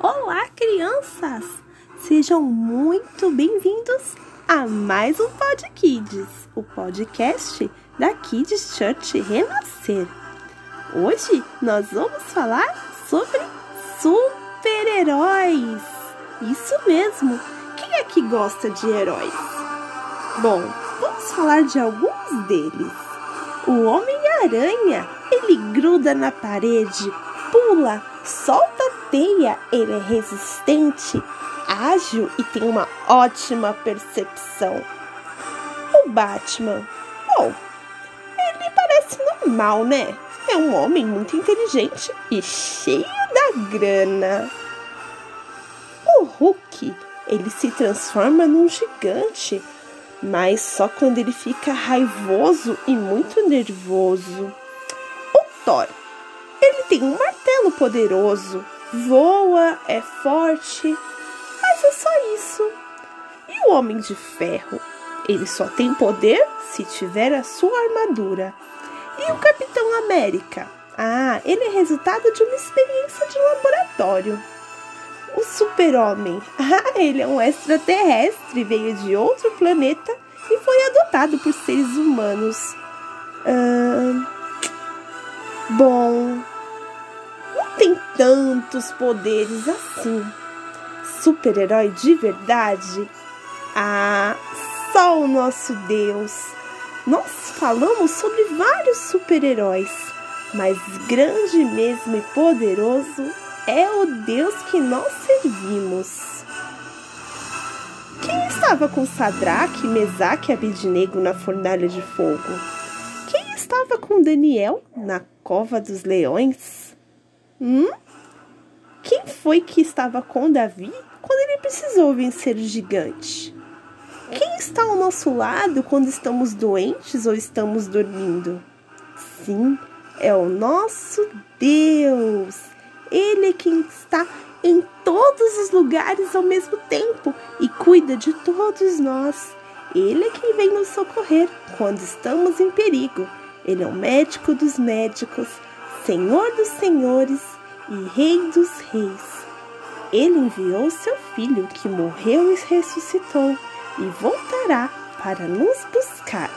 Olá, crianças! Sejam muito bem-vindos a mais um Pod Kids, o podcast da Kids Church Renascer. Hoje nós vamos falar sobre super-heróis. Isso mesmo! Quem é que gosta de heróis? Bom, vamos falar de alguns deles. O Homem-Aranha, ele gruda na parede, pula, solta teia, ele é resistente, ágil e tem uma ótima percepção. O Batman, bom, ele parece normal, né? É um homem muito inteligente e cheio da grana. O Hulk, ele se transforma num gigante, mas só quando ele fica raivoso e muito nervoso. O Thor, ele tem um martelo poderoso, voa, é forte, mas é só isso. E o Homem de Ferro? Ele só tem poder se tiver a sua armadura. E o Capitão América? Ah, ele é resultado de uma experiência de laboratório. O Super-Homem? Ah, ele é um extraterrestre, veio de outro planeta e foi adotado por seres humanos. Ah, bom, tantos poderes assim. Super-herói de verdade? Ah, só o nosso Deus. Nós falamos sobre vários super-heróis, mas grande mesmo e poderoso é o Deus que nós servimos. Quem estava com Sadraque, Mesaque e Abidnego na fornalha de fogo? Quem estava com Daniel na cova dos leões? Hum? Foi que estava com Davi quando ele precisou vencer o gigante? Quem está ao nosso lado quando estamos doentes ou estamos dormindo? Sim, é o nosso Deus. Ele é quem está em todos os lugares ao mesmo tempo e cuida de todos nós. Ele é quem vem nos socorrer quando estamos em perigo. Ele é o médico dos médicos, Senhor dos senhores e Rei dos reis. Ele enviou seu filho que morreu e ressuscitou e voltará para nos buscar.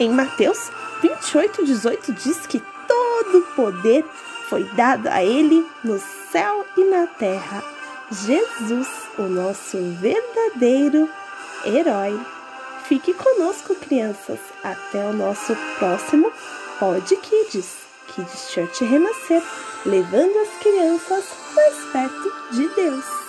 Em Mateus 28, 18 diz que todo poder foi dado a ele no céu e na terra. Jesus, o nosso verdadeiro herói. Fique conosco, crianças. Até o nosso próximo Pod Kids. Kid Church renascer, levando as crianças mais perto de Deus.